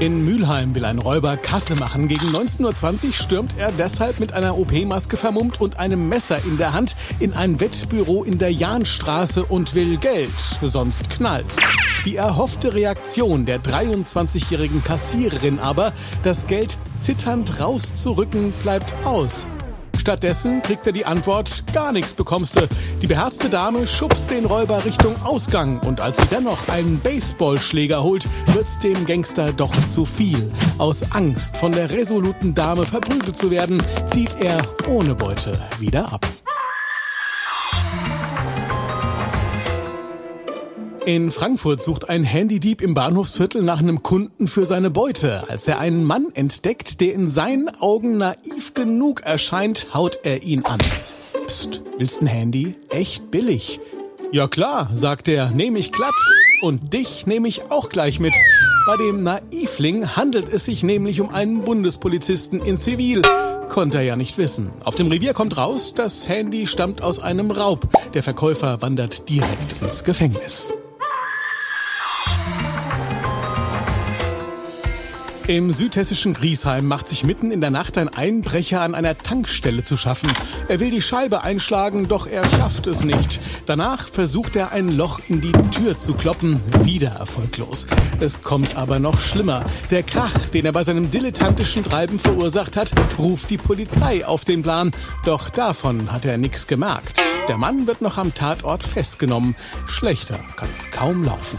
In Mülheim will ein Räuber Kasse machen. Gegen 19.20 Uhr stürmt er deshalb mit einer OP-Maske vermummt und einem Messer in der Hand in ein Wettbüro in der Jahnstraße und will Geld. Sonst knallt's. Die erhoffte Reaktion der 23-jährigen Kassiererin aber, das Geld zitternd rauszurücken, bleibt aus. Stattdessen kriegt er die Antwort, gar nichts bekommst du. Die beherzte Dame schubst den Räuber Richtung Ausgang und als sie dennoch einen Baseballschläger holt, wird's dem Gangster doch zu viel. Aus Angst, von der resoluten Dame verprügelt zu werden, zieht er ohne Beute wieder ab. In Frankfurt sucht ein Handydieb im Bahnhofsviertel nach einem Kunden für seine Beute. Als er einen Mann entdeckt, der in seinen Augen naiv genug erscheint, haut er ihn an. Psst, willst ein Handy? Echt billig. Ja klar, sagt er, nehme ich glatt. Und dich nehme ich auch gleich mit. Bei dem Naivling handelt es sich nämlich um einen Bundespolizisten in Zivil. Konnte er ja nicht wissen. Auf dem Revier kommt raus, das Handy stammt aus einem Raub. Der Verkäufer wandert direkt ins Gefängnis. Im südhessischen Griesheim macht sich mitten in der Nacht ein Einbrecher an einer Tankstelle zu schaffen. Er will die Scheibe einschlagen, doch er schafft es nicht. Danach versucht er ein Loch in die Tür zu kloppen, wieder erfolglos. Es kommt aber noch schlimmer. Der Krach, den er bei seinem dilettantischen Treiben verursacht hat, ruft die Polizei auf den Plan. Doch davon hat er nichts gemerkt. Der Mann wird noch am Tatort festgenommen. Schlechter kann's kaum laufen.